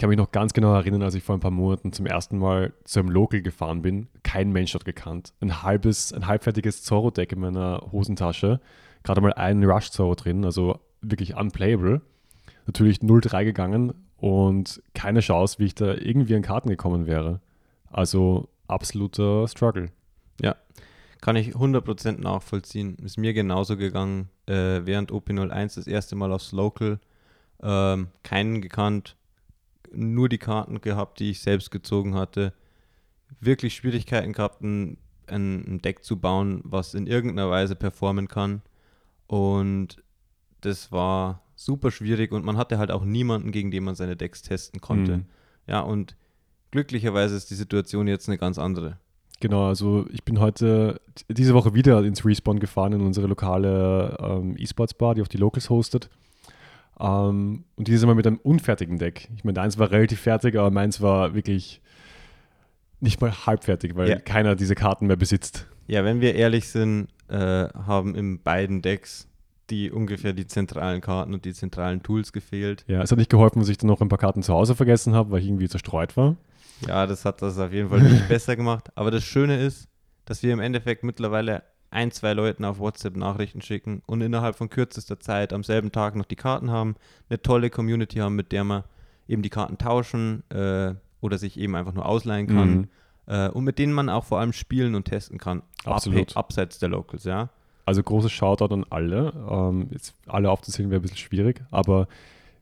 kann mich noch ganz genau erinnern, als ich vor ein paar Monaten zum ersten Mal zu einem Local gefahren bin. Kein Mensch hat gekannt. Ein halbes, ein halbfertiges Zorro-Deck in meiner Hosentasche. Gerade mal ein Rush Zorro drin, also wirklich unplayable. Natürlich 0-3 gegangen und keine Chance, wie ich da irgendwie an Karten gekommen wäre. Also absoluter Struggle. Ja, kann ich 100% nachvollziehen. Ist mir genauso gegangen, äh, während OP01 das erste Mal aufs Local. Ähm, keinen gekannt, nur die Karten gehabt, die ich selbst gezogen hatte. Wirklich Schwierigkeiten gehabt, ein, ein Deck zu bauen, was in irgendeiner Weise performen kann. Und das war super schwierig und man hatte halt auch niemanden, gegen den man seine Decks testen konnte. Mhm. Ja, und glücklicherweise ist die Situation jetzt eine ganz andere. Genau, also ich bin heute diese Woche wieder ins Respawn gefahren in unsere lokale ähm, E-Sports Bar, die auch die Locals hostet. Ähm, und dieses Mal mit einem unfertigen Deck. Ich meine, deins war relativ fertig, aber meins war wirklich nicht mal halbfertig, weil Ja. keiner diese Karten mehr besitzt. Ja, wenn wir ehrlich sind, äh, haben in beiden Decks die ungefähr die zentralen Karten und die zentralen Tools gefehlt. Ja, es hat nicht geholfen, dass ich dann noch ein paar Karten zu Hause vergessen habe, weil ich irgendwie zerstreut war. Ja, das hat das auf jeden Fall nicht besser gemacht. Aber das Schöne ist, dass wir im Endeffekt mittlerweile ein, zwei Leuten auf WhatsApp Nachrichten schicken und innerhalb von kürzester Zeit am selben Tag noch die Karten haben, eine tolle Community haben, mit der man eben die Karten tauschen äh, oder sich eben einfach nur ausleihen kann Mhm. äh, und mit denen man auch vor allem spielen und testen kann. Absolut. Abhe- Abseits der Locals, ja. Also großes Shoutout an alle. Ähm, jetzt alle aufzuzählen wäre ein bisschen schwierig, aber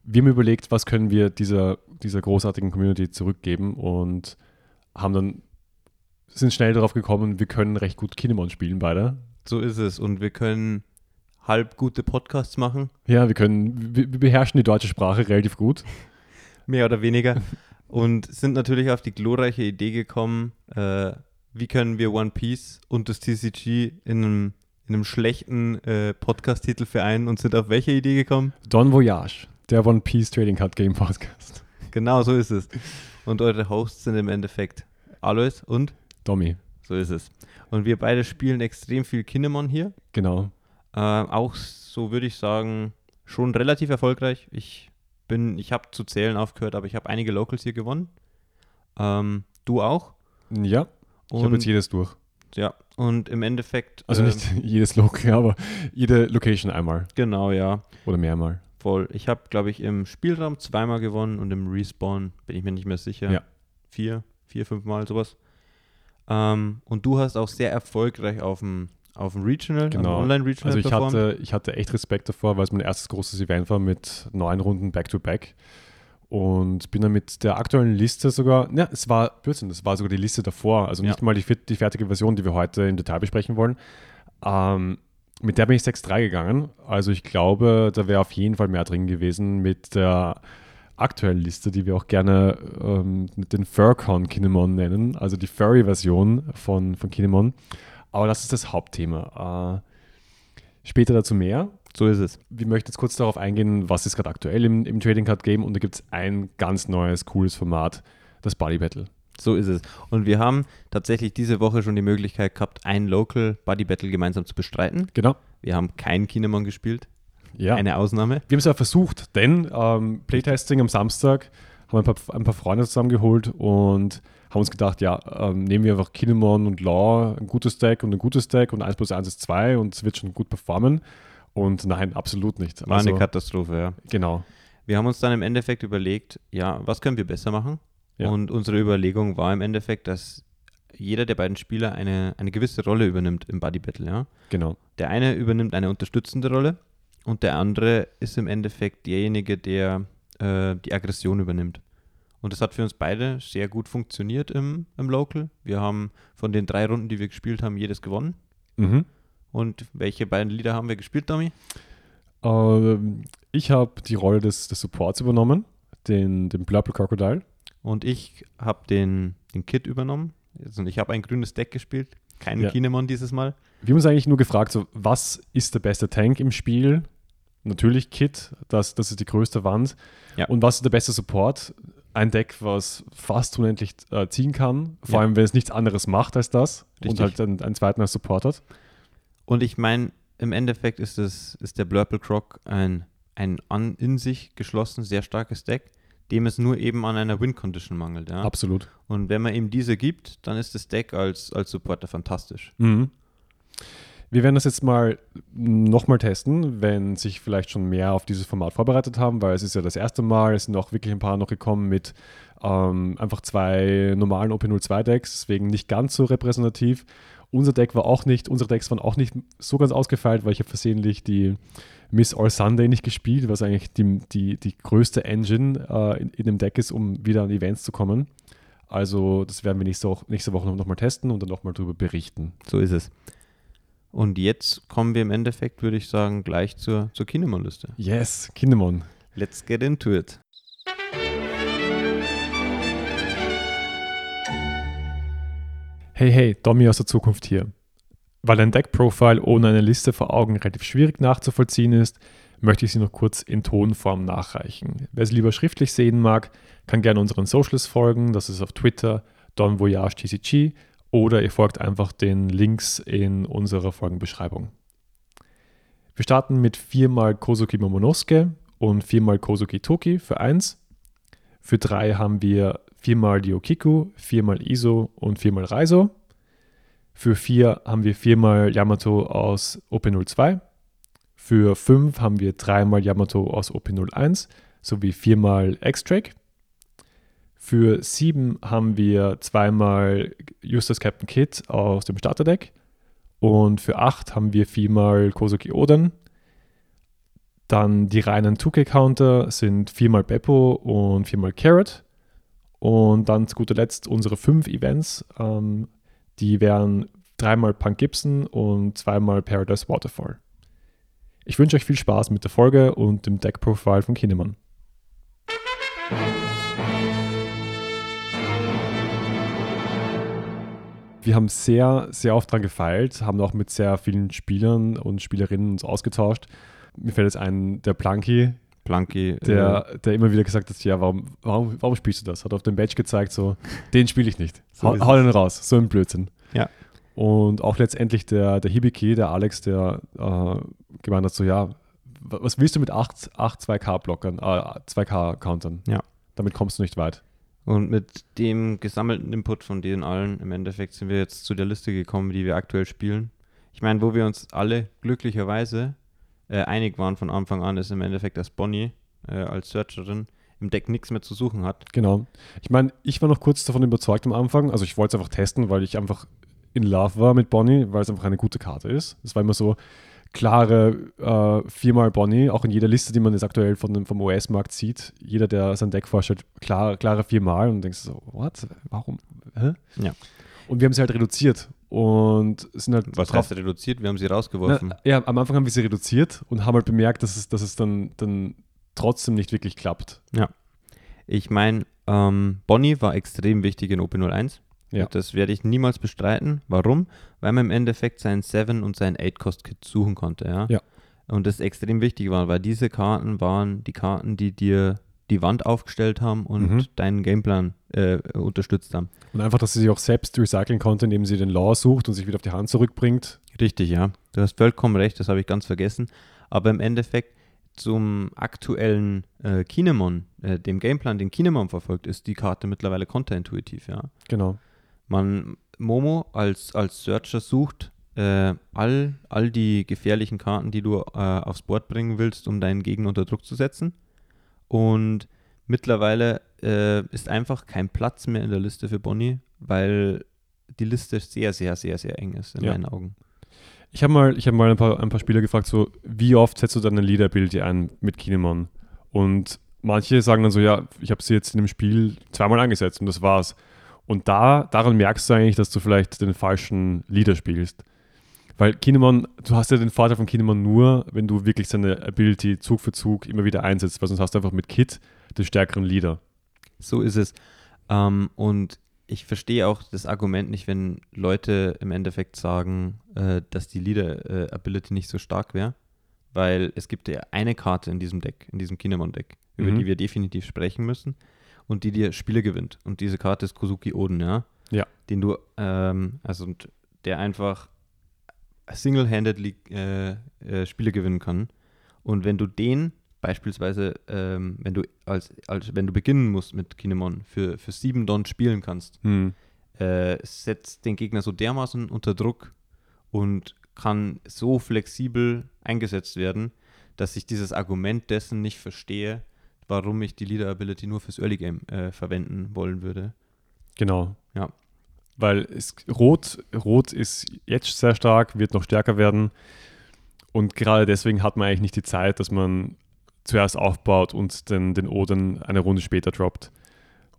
wir haben überlegt, was können wir dieser, dieser großartigen Community zurückgeben und haben dann sind schnell darauf gekommen, wir können recht gut Kinemon spielen beide. So ist es. Und wir können halb gute Podcasts machen, Ja, wir können, wir, wir beherrschen die deutsche Sprache relativ gut. mehr oder weniger. und sind natürlich auf die glorreiche Idee gekommen, äh, wie können wir One Piece und das TCG in einem, in einem schlechten äh, Podcast-Titel vereinen und sind auf welche Idee gekommen? Don Voyage, der One Piece Trading Card Game Podcast. Genau, so ist es. Und eure Hosts sind im Endeffekt Alois und Domi, so ist es. Und wir beide spielen extrem viel Kinemon hier. genau. Äh, auch so würde ich sagen, schon relativ erfolgreich. Ich bin, ich habe zu zählen aufgehört, aber ich habe einige Locals hier gewonnen. Ähm, du auch? Ja, ich habe Und- jetzt jedes durch. Ja, und im Endeffekt. Also ähm, nicht jedes Local, aber jede Location einmal Genau, ja, oder mehrmal. voll. Ich habe, glaube ich, im Spielraum zweimal gewonnen und im Respawn bin ich mir nicht mehr sicher. Ja. Vier, vier, fünf Mal sowas. Ähm, und du hast auch sehr erfolgreich auf dem, auf dem Regional, Genau. auf dem Online-Regional Also ich performt. hatte, ich hatte echt Respekt davor, weil es mein erstes großes Event war mit neun Runden Back-to-Back. Und bin dann mit der aktuellen Liste sogar, ja, es war Blödsinn, das war sogar die Liste davor, also Ja. nicht mal die, die fertige Version, die wir heute im Detail besprechen wollen. Ähm, mit der bin ich 6-3 gegangen. Also ich glaube, da wäre auf jeden Fall mehr drin gewesen mit der aktuellen Liste, die wir auch gerne ähm, den Furcon Kinemon nennen, also die Furry-Version von, von Kinemon. Aber das ist das Hauptthema. Äh, später dazu mehr. so ist es. Wir möchten jetzt kurz darauf eingehen, was ist gerade aktuell im, im Trading Card Game und da gibt es ein ganz neues, cooles Format, das Buddy Battle. So ist es. Und wir haben tatsächlich diese Woche schon die Möglichkeit gehabt, ein Local Buddy Battle gemeinsam zu bestreiten. Genau. Wir haben kein Kinemon gespielt. Ja. Eine Ausnahme. Wir haben es ja versucht, denn ähm, Playtesting am Samstag haben wir ein paar, ein paar Freunde zusammengeholt und haben uns gedacht, ja, ähm, nehmen wir einfach Kinemon und Law, ein gutes Deck und ein gutes Deck und 1 plus 1 ist 2 und es wird schon gut performen. Und nein, absolut nicht. War Also, eine Katastrophe, ja. Genau. Wir haben uns dann im Endeffekt überlegt, ja, was können wir besser machen? Ja. Und unsere Überlegung war im Endeffekt, dass jeder der beiden Spieler eine, eine gewisse Rolle übernimmt im Buddy Battle, ja. Genau. Der eine übernimmt eine unterstützende Rolle und der andere ist im Endeffekt derjenige, der äh, die Aggression übernimmt. Und das hat für uns beide sehr gut funktioniert im, im Local. Wir haben von den drei Runden, die wir gespielt haben, jedes gewonnen. Mhm. Und welche beiden Lieder haben wir gespielt, Domi? Ähm, ich habe die Rolle des, des Supports übernommen, den, den Blurple Crocodile. Und ich habe den, den Kit übernommen. Also ich habe ein grünes Deck gespielt. Keinen Ja. Kinemon dieses Mal. Wir haben uns eigentlich nur gefragt, so, was ist der beste Tank im Spiel? Natürlich Kit, das, das ist die größte Wand. Ja. Und was ist der beste Support? Ein Deck, was fast unendlich äh, ziehen kann, vor Ja. allem wenn es nichts anderes macht als das Richtig. und halt einen, einen zweiten als Support hat. Und ich meine, im Endeffekt ist, es, ist der Blurple Croc ein, ein an, in sich geschlossen, sehr starkes Deck, dem es nur eben an einer Win-Condition mangelt. Ja? Absolut. Und wenn man ihm diese gibt, dann ist das Deck als, als Supporter fantastisch. Mhm. Wir werden das jetzt mal nochmal testen, wenn sich vielleicht schon mehr auf dieses Format vorbereitet haben, weil es ist ja das erste Mal, es sind auch wirklich ein paar noch gekommen mit ähm, einfach zwei normalen OP02 Decks, deswegen nicht ganz so repräsentativ. Unser Deck war auch nicht, unsere Decks waren auch nicht so ganz ausgefeilt, weil ich habe versehentlich die Miss All Sunday nicht gespielt, was eigentlich die, die, die größte Engine äh, in, in, dem Deck ist, um wieder an Events zu kommen. Also das werden wir nächste, nächste Woche nochmal testen und dann nochmal darüber berichten. So ist es. Und jetzt kommen wir im Endeffekt, würde ich sagen, gleich zur, zur Kinemon-Liste. Yes, Kinemon. Let's get into it. Hey, hey, Domi aus der Zukunft hier. Weil ein Deck-Profile ohne eine Liste vor Augen relativ schwierig nachzuvollziehen ist, möchte ich sie noch kurz in Tonform nachreichen. Wer sie lieber schriftlich sehen mag, kann gerne unseren Socials folgen. Das ist auf Twitter Don Voyage TCG oder ihr folgt einfach den Links in unserer Folgenbeschreibung. Wir starten mit viermal Kozuki Momonosuke und viermal Kozuki Toki für 1. Für 3 haben wir viermal Diokiku, viermal Iso und viermal Raizo. Für 4 haben wir viermal Yamato aus OP02. Für 5 haben wir dreimal Yamato aus OP01 sowie viermal X-Drake. Für 7 haben wir zweimal Justus Captain Kid aus dem Starterdeck. Und für 8 haben wir viermal Kosuki Oden. Dann die reinen 2K-Counter sind viermal Beppo und viermal Carrot. Und dann zu guter Letzt unsere fünf Events. Ähm, die wären dreimal Punk Gibson und zweimal Paradise Waterfall. Ich wünsche euch viel Spaß mit der Folge und dem Deck-Profile von Kinemann. Wir haben sehr, sehr oft daran gefeilt, haben auch mit sehr vielen Spielern und Spielerinnen uns ausgetauscht. Mir fällt jetzt ein, der Planky, Planky, der, äh, der immer wieder gesagt hat, ja, warum, warum, warum spielst du das? Hat auf dem Badge gezeigt, so, den spiele ich nicht. So hau, hau den raus, so ein Blödsinn. Ja. Und auch letztendlich der, der Hibiki, der Alex, der äh, gemeint hat, so, ja, was willst du mit 8, 8 2K-Blockern, äh, 2K-Countern? Ja. Damit kommst du nicht weit. Und mit dem gesammelten Input von denen allen, im Endeffekt sind wir jetzt zu der Liste gekommen, die wir aktuell spielen. Ich meine, wo wir uns alle glücklicherweise äh, einig waren von Anfang an, ist im Endeffekt, dass Bonnie äh, als Searcherin im Deck nichts mehr zu suchen hat. Genau. Ich meine, ich war noch kurz davon überzeugt am Anfang. Also ich wollte es einfach testen, weil ich einfach in Love war mit Bonnie, weil es einfach eine gute Karte ist. Es war immer so klare äh, viermal Bonnie, auch in jeder Liste, die man jetzt aktuell von vom US-Markt sieht. Jeder, der sein Deck vorstellt, klar, klare viermal und denkst so, what? Warum? Hä? Ja. Und wir haben sie halt reduziert und sind halt. Was heißt reduziert? Wir haben sie rausgeworfen. Na, ja, am Anfang haben wir sie reduziert und haben halt bemerkt, dass es, dass es dann, dann trotzdem nicht wirklich klappt. Ja. Ich meine, ähm, Bonnie war extrem wichtig in OP01. Ja. Das werde ich niemals bestreiten. Warum? Weil man im Endeffekt sein 7 und sein 8-Cost-Kit suchen konnte. Ja? ja. Und das extrem wichtig war, weil diese Karten waren die Karten, die dir die Wand aufgestellt haben und mhm. deinen Gameplan äh, unterstützt haben. Und einfach, dass sie sich auch selbst recyceln konnte, indem sie den Law sucht und sich wieder auf die Hand zurückbringt. Richtig, ja. Du hast vollkommen recht, das habe ich ganz vergessen. Aber im Endeffekt zum aktuellen äh, Kinemon, äh, dem Gameplan, den Kinemon verfolgt, ist die Karte mittlerweile konterintuitiv, ja. Genau. Man, Momo als, als Searcher sucht äh, all, all die gefährlichen Karten, die du äh, aufs Board bringen willst, um deinen Gegner unter Druck zu setzen. Und mittlerweile äh, ist einfach kein Platz mehr in der Liste für Bonnie, weil die Liste sehr, sehr, sehr, sehr eng ist in ja. meinen Augen. Ich habe mal, ich hab mal ein, paar, ein paar Spieler gefragt, so, wie oft setzt du deine Leader-Ability ein mit Kinemon? Und manche sagen dann so, ja, ich habe sie jetzt in dem Spiel zweimal angesetzt und das war's. Und da, daran merkst du eigentlich, dass du vielleicht den falschen Leader spielst. Weil Kinemon, du hast ja den Vorteil von Kinemon nur, wenn du wirklich seine Ability Zug für Zug immer wieder einsetzt, weil sonst hast du einfach mit Kit den stärkeren Leader. So ist es. Ähm, und ich verstehe auch das Argument nicht, wenn Leute im Endeffekt sagen, äh, dass die Leader-Ability äh, nicht so stark wäre. Weil es gibt ja eine Karte in diesem Deck, in diesem Kinemon-Deck, über mhm. die wir definitiv sprechen müssen und die dir Spiele gewinnt. Und diese Karte ist Kozuki Oden, ja? Ja. Den du, ähm, also der einfach single-handedly äh, äh, Spiele gewinnen kann. Und wenn du den beispielsweise, ähm, wenn du als, als wenn du beginnen musst mit Kinemon für, für sieben Don spielen kannst, Hm. äh, setzt den Gegner so dermaßen unter Druck und kann so flexibel eingesetzt werden, dass ich dieses Argument dessen nicht verstehe, warum ich die Leader Ability nur fürs Early Game äh, verwenden wollen würde. Genau. Ja. Weil es, Rot, Rot ist jetzt sehr stark, wird noch stärker werden. Und gerade deswegen hat man eigentlich nicht die Zeit, dass man zuerst aufbaut und den, den Oden eine Runde später droppt.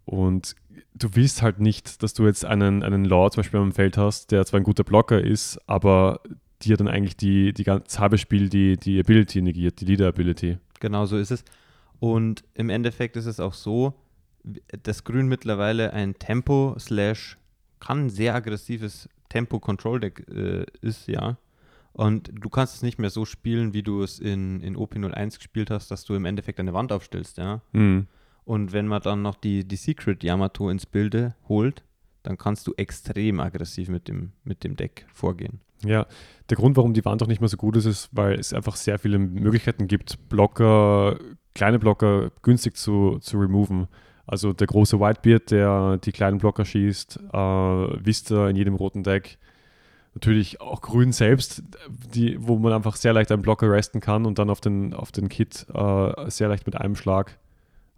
Und du willst halt nicht, dass du jetzt einen, einen Law zum Beispiel am Feld hast, der zwar ein guter Blocker ist, aber dir dann eigentlich die, die ganze halbe Spiel die, die Ability negiert, die Leader-Ability. Genau so ist es. Und im Endeffekt ist es auch so, dass Grün mittlerweile ein Tempo slash kann sehr aggressives Tempo-Control-Deck äh, ist, ja. Und du kannst es nicht mehr so spielen, wie du es in, in OP01 gespielt hast, dass du im Endeffekt eine Wand aufstellst, ja. Mhm. Und wenn man dann noch die, die Secret Yamato ins Bilde holt, dann kannst du extrem aggressiv mit dem, mit dem Deck vorgehen. Ja, der Grund, warum die Wand auch nicht mehr so gut ist, ist, weil es einfach sehr viele Möglichkeiten gibt, Blocker, kleine Blocker günstig zu, zu removen. Also der große Whitebeard, der die kleinen Blocker schießt, äh, Vista in jedem roten Deck. Natürlich auch Grün selbst, die, wo man einfach sehr leicht einen Blocker resten kann und dann auf den, auf den Kit äh, sehr leicht mit einem Schlag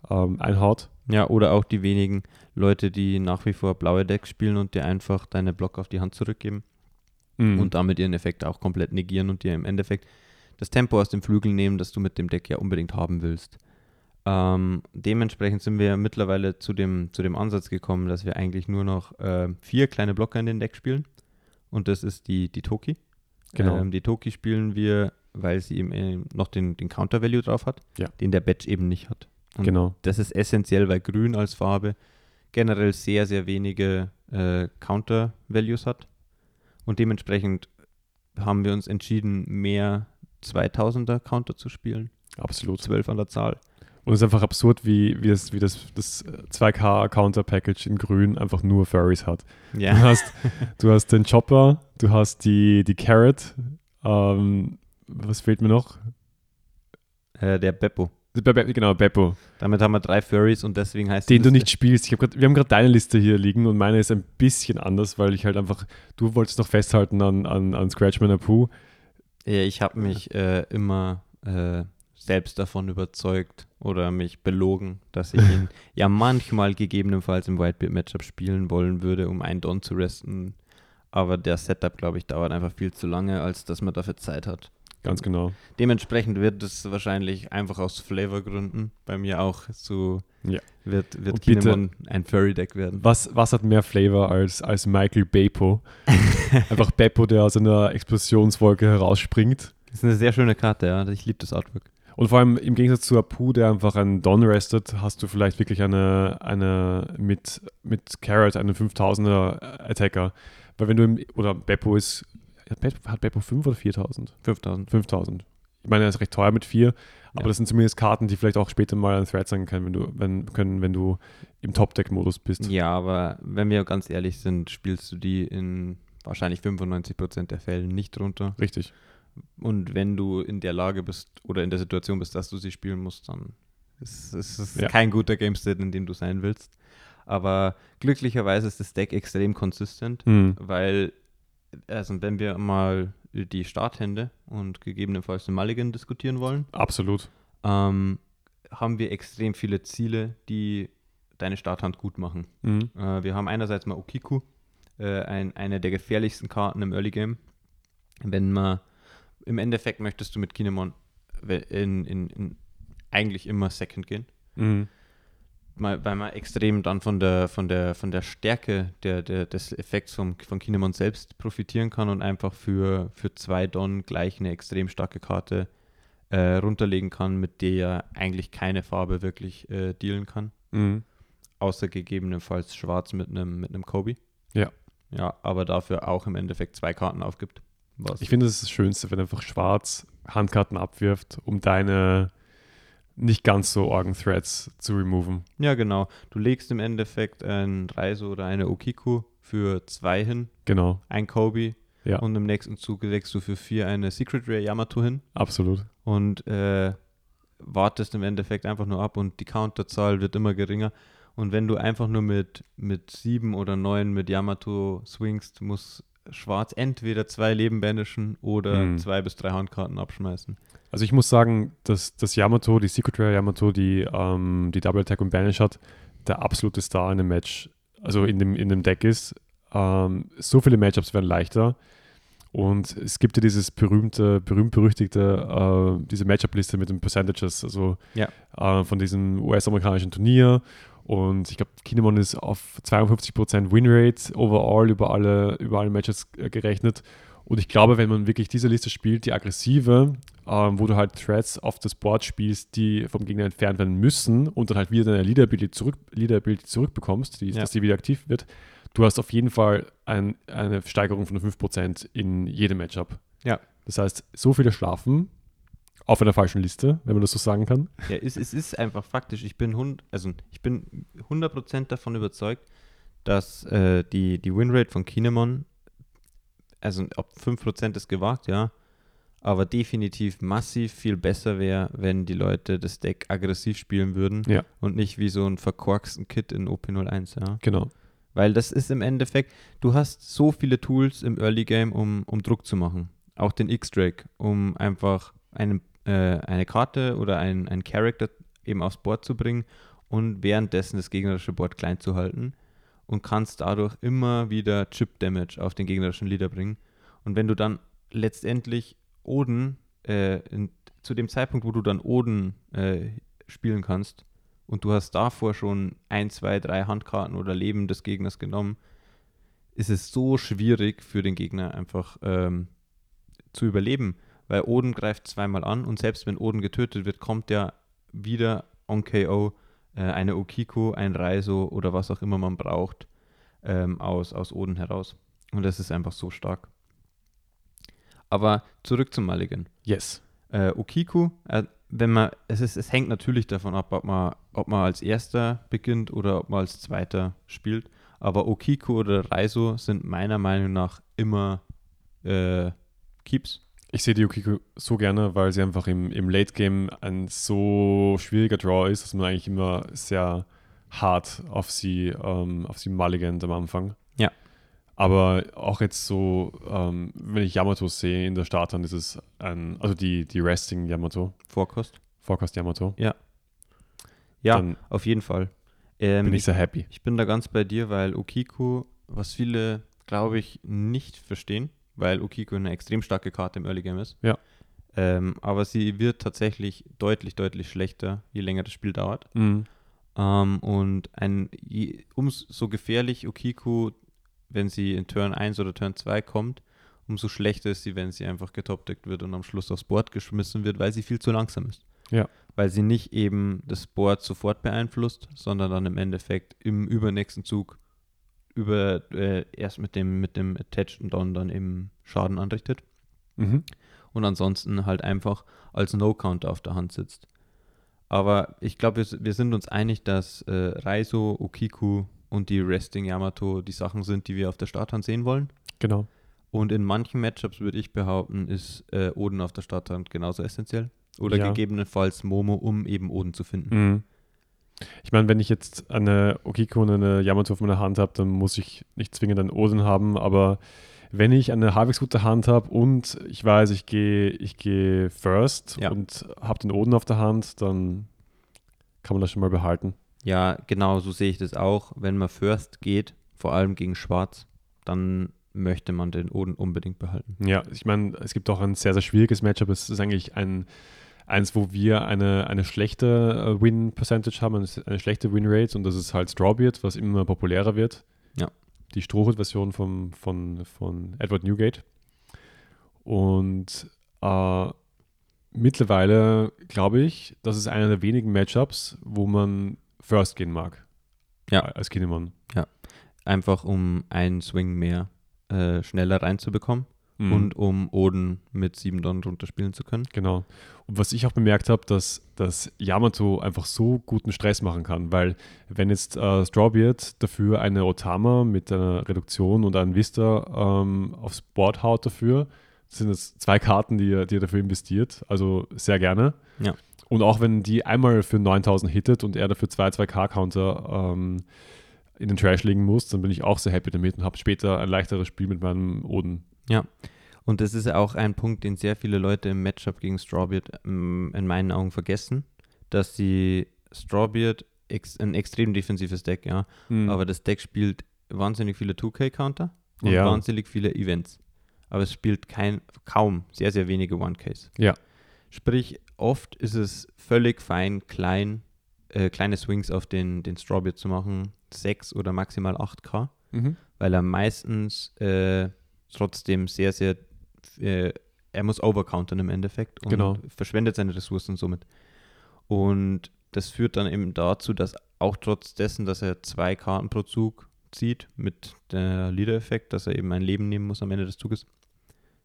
ähm, einhaut. Ja, oder auch die wenigen Leute, die nach wie vor blaue Decks spielen und dir einfach deine Block auf die Hand zurückgeben Mhm. und damit ihren Effekt auch komplett negieren und dir im Endeffekt das Tempo aus dem Flügel nehmen, das du mit dem Deck ja unbedingt haben willst. Ähm, dementsprechend sind wir mittlerweile zu dem, zu dem Ansatz gekommen, dass wir eigentlich nur noch äh, vier kleine Blocker in den Deck spielen. Und das ist die, die Toki. Genau. Ähm, die Toki spielen wir, weil sie eben äh, noch den, den Counter-Value drauf hat, Ja. den der Badge eben nicht hat. Und genau. das ist essentiell, weil Grün als Farbe generell sehr, sehr wenige äh, Counter-Values hat. Und dementsprechend haben wir uns entschieden, mehr 2000er Counter zu spielen. Absolut. 12 an der Zahl. Und es ist einfach absurd, wie, wie, das, wie das, das 2K-Counter-Package in Grün einfach nur Furries hat. Du Ja, hast, du hast den Chopper, du hast die, die Carrot, ähm, was fehlt mir noch? äh, der Beppo. Be- Be- Genau, Beppo, Damit haben wir drei Furries und deswegen heißt den du nicht spielst. Hab grad, wir haben gerade deine Liste hier liegen und meine ist ein bisschen anders, weil ich halt einfach, du wolltest noch festhalten an, an, an Scratchman Apu. Ja, ich habe mich äh, immer äh, selbst davon überzeugt oder mich belogen, dass ich ihn ja manchmal gegebenenfalls im Whitebeard-Matchup spielen wollen würde, um einen Don zu resten. Aber der Setup, glaube ich, dauert einfach viel zu lange, als dass man dafür Zeit hat. Ganz genau. Dementsprechend wird es wahrscheinlich einfach aus Flavorgründen bei mir auch so Ja. wird, wird Kinemon ein Furry-Deck werden. Was, was hat mehr Flavor als, als Michael Beppo? einfach Beppo, der aus einer Explosionswolke herausspringt. Das ist eine sehr schöne Karte, ja. Ich liebe das Artwork. Und vor allem im Gegensatz zu Apu, der einfach einen Don restet, hast du vielleicht wirklich eine, eine mit, mit Carrot einen 5000er Attacker. Weil wenn du im, oder Beppo ist, hat Beppo, hat Beppo 5 oder 4000? 5000. 5000. Ich meine, er ist recht teuer mit 4, aber Ja. das sind zumindest Karten, die vielleicht auch später mal ein Threat sein können, wenn du, wenn, können, wenn du im Top-Deck-Modus bist. Ja, aber wenn wir ganz ehrlich sind, spielst du die in wahrscheinlich 95% der Fälle nicht runter. Richtig. Und wenn du in der Lage bist oder in der Situation bist, dass du sie spielen musst, dann ist es Ja. kein guter Game State, in dem du sein willst. Aber glücklicherweise ist das Deck extrem konsistent, Hm. weil, also wenn wir mal die Starthände und gegebenenfalls den Mulligan diskutieren wollen, Absolut. ähm, haben wir extrem viele Ziele, die deine Starthand gut machen. Mhm. Äh, wir haben einerseits mal Okiku, äh, ein, eine der gefährlichsten Karten im Early Game. Wenn man im Endeffekt möchtest du mit Kinemon we- in, in, in eigentlich immer Second gehen, Mhm. Weil, weil man extrem dann von der, von der, von der Stärke der, der, des Effekts vom, von Kinemon selbst profitieren kann und einfach für, für zwei Don gleich eine extrem starke Karte äh, runterlegen kann, mit der eigentlich keine Farbe wirklich äh, dealen kann Mhm. außer gegebenenfalls schwarz mit einem mit einem Kobe. Ja. Ja, aber dafür auch im Endeffekt zwei Karten aufgibt. Was Ich finde, das ist das Schönste, wenn einfach schwarz Handkarten abwirft, um deine nicht ganz so argen Threads zu removen. ja, genau. Du legst im Endeffekt ein Reiso oder eine Okiku für zwei hin, Genau, ein Kobe Ja. und im nächsten Zug legst du für vier eine Secret Rare Yamato hin absolut. und äh, wartest im Endeffekt einfach nur ab und die Counterzahl wird immer geringer. Und wenn du einfach nur mit, mit sieben oder neun mit Yamato swingst, muss Schwarz entweder zwei Leben banishen oder Mhm. zwei bis drei Handkarten abschmeißen. Also ich muss sagen, dass das Yamato, die Secret Rare Yamato, die ähm, die Double Attack und Banish hat, der absolute Star in dem Match, also in dem, in dem Deck ist. Ähm, so viele Matchups werden leichter. Und es gibt ja dieses berühmte, berühmt-berüchtigte, äh, diese Matchup-Liste mit den Percentages, also Ja. äh, von diesem US-amerikanischen Turnier. Und ich glaube, Kinemon ist auf 52% Winrate overall über alle, über alle Matches äh, gerechnet. Und ich glaube, wenn man wirklich diese Liste spielt, die aggressive, ähm, wo du halt Threads auf das Board spielst, die vom Gegner entfernt werden müssen und dann halt wieder deine Leader-Ability zurück, Leader zurückbekommst, die, Ja. dass die wieder aktiv wird, du hast auf jeden Fall ein, eine Steigerung von 5% in jedem Matchup. Ja. Das heißt, so viele schlafen auf einer falschen Liste, wenn man das so sagen kann. Ja, es, es ist einfach faktisch. Ich bin, hund, also ich bin 100% davon überzeugt, dass äh, die, die Winrate von Kinemon, also ob 5% ist gewagt, ja, aber definitiv massiv viel besser wäre, wenn die Leute das Deck aggressiv spielen würden Ja. und nicht wie so ein verkorksten Kit in OP01, ja. Genau. Weil das ist im Endeffekt, du hast so viele Tools im Early Game, um, um Druck zu machen. Auch den X-Drake, um einfach einen, äh, eine Karte oder ein, ein Character eben aufs Board zu bringen und währenddessen das gegnerische Board klein zu halten und kannst dadurch immer wieder Chip-Damage auf den gegnerischen Leader bringen. Und wenn du dann letztendlich Oden, äh, in, zu dem Zeitpunkt, wo du dann Oden äh, spielen kannst, und du hast davor schon ein, zwei, drei Handkarten oder Leben des Gegners genommen, ist es so schwierig für den Gegner einfach ähm, zu überleben. Weil Oden greift zweimal an und selbst wenn Oden getötet wird, kommt ja wieder on KO äh, eine Okiko, ein Raizo oder was auch immer man braucht ähm, aus, aus Oden heraus. Und das ist einfach so stark. Aber zurück zum Mulligan Yes. äh, Okiku, äh, wenn man, es, ist, es hängt natürlich davon ab, ob man, ob man als Erster beginnt oder ob man als Zweiter spielt. Aber Okiku oder Raizo sind meiner Meinung nach immer äh, Keeps. Ich sehe die Yukiko so gerne, weil sie einfach im, im Late Game ein so schwieriger Draw ist, dass man eigentlich immer sehr hart auf sie, ähm, auf sie mulligant am Anfang. Ja. Aber auch jetzt so, ähm, wenn ich Yamato sehe in der Startern, ist es ein, also die, die Resting Yamato, Vorkost. Forecast Yamato, Ja, dann auf jeden Fall. Ähm, bin ich sehr happy. Ich bin da ganz bei dir, weil Okiku, was viele, glaube ich, nicht verstehen, weil Okiku eine extrem starke Karte im Early Game ist. Ja. Ähm, aber sie wird tatsächlich deutlich, deutlich schlechter, je länger das Spiel dauert. Mhm. Ähm, und ein, je, umso gefährlich Okiku, wenn sie in Turn 1 oder Turn 2 kommt, umso schlechter ist sie, wenn sie einfach getopdeckt wird und am Schluss aufs Board geschmissen wird, weil sie viel zu langsam ist. Ja. Weil sie nicht eben das Board sofort beeinflusst, sondern dann im Endeffekt im übernächsten Zug über äh, erst mit dem mit dem Attached Down dann eben Schaden anrichtet Mhm. und ansonsten halt einfach als No-Counter auf der Hand sitzt. Aber ich glaube, wir, wir sind uns einig, dass äh, Raizo, Okiku und die Resting Yamato die Sachen sind, die wir auf der Starthand sehen wollen. Genau. Und in manchen Matchups würde ich behaupten, ist äh, Oden auf der Starthand genauso essentiell. Oder Ja. gegebenenfalls Momo, um eben Oden zu finden. Mhm. Ich meine, wenn ich jetzt eine Okiko und eine Yamato auf meiner Hand habe, dann muss ich nicht zwingend einen Oden haben, aber wenn ich eine halbwegs gute Hand habe und ich weiß, ich gehe ich gehe first Ja. und habe den Oden auf der Hand, dann kann man das schon mal behalten. Ja, genau, so sehe ich das auch. Wenn man First geht, vor allem gegen Schwarz, dann möchte man den Oden unbedingt behalten. Ja, ich meine, es gibt auch ein sehr, sehr schwieriges Matchup. Es ist eigentlich ein, eins, wo wir eine, eine schlechte äh, Win-Percentage haben, eine, schlechte Win-Rate und das ist halt Strawbeard, was immer populärer wird. Ja. Die Strohhut-Version vom, von, von Edward Newgate. Und äh, mittlerweile glaube ich, das ist einer der wenigen Matchups, wo man First gehen mag. Ja. Als Kinemon. Einfach um einen Swing mehr äh, schneller reinzubekommen Mhm. und um Oden mit 7 Don runterspielen zu können. Genau. Und was ich auch bemerkt habe, dass, dass Yamato einfach so guten Stress machen kann, weil wenn jetzt äh, Strawbeard dafür eine Otama mit einer Reduktion und einen Vista ähm, aufs Board haut dafür, sind es zwei Karten, die er, die er dafür investiert, also sehr gerne. Ja. Und auch wenn die einmal für 9000 hittet und er dafür 2 2K-Counter ähm, in den Trash legen muss, dann bin ich auch sehr happy damit und habe später ein leichteres Spiel mit meinem Oden. Ja. Und das ist ja auch ein Punkt, den sehr viele Leute im Matchup gegen Strawbeard ähm, in meinen Augen vergessen, dass die Strawbeard ex ein extrem defensives Deck, ja. Mhm. Aber das Deck spielt wahnsinnig viele 2K-Counter und Ja. wahnsinnig viele Events. Aber es spielt kein, kaum, sehr, sehr wenige One-Ks. Ja. Sprich, oft ist es völlig fein, klein, äh, kleine Swings auf den, den Strawbeard zu machen, 6 oder maximal 8K, Mhm. weil er meistens äh, trotzdem sehr, sehr, äh, er muss overcountern im Endeffekt und Genau. verschwendet seine Ressourcen somit. Und das führt dann eben dazu, dass auch trotz dessen, dass er zwei Karten pro Zug zieht, mit der Leader-Effekt, dass er eben ein Leben nehmen muss am Ende des Zuges,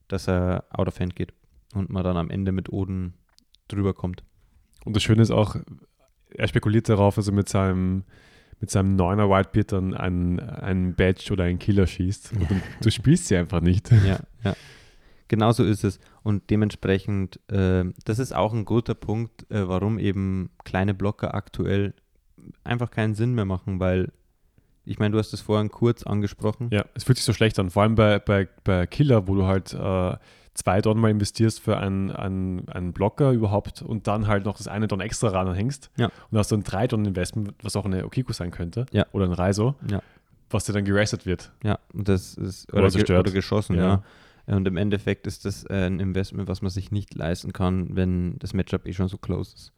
dass er out of hand geht und man dann am Ende mit Oden drüber kommt. Und das Schöne ist auch, er spekuliert darauf, dass er mit seinem, mit seinem 9er Whitebeard dann einen, einen Badge oder einen Killer schießt. Und du, du spielst sie einfach nicht. Ja, ja. Genau so ist es. Und dementsprechend, äh, das ist auch ein guter Punkt, äh, warum eben kleine Blocker aktuell einfach keinen Sinn mehr machen, weil ich meine, du hast es vorhin kurz angesprochen. Ja, es fühlt sich so schlecht an. Vor allem bei, bei, bei Killer, wo du halt äh, zwei Don mal investierst für einen, einen, einen Blocker überhaupt und dann halt noch das eine Don extra ranhängst. Ja. Und hast dann drei Don Investment, was auch eine Okiko sein könnte. Ja. Oder ein Reiso, Ja. was dir dann gerestet wird. Ja, und das ist Oder oder, ge zerstört. oder geschossen, Ja. ja. Und im Endeffekt ist das äh, ein Investment, was man sich nicht leisten kann, wenn das Matchup eh schon so close ist.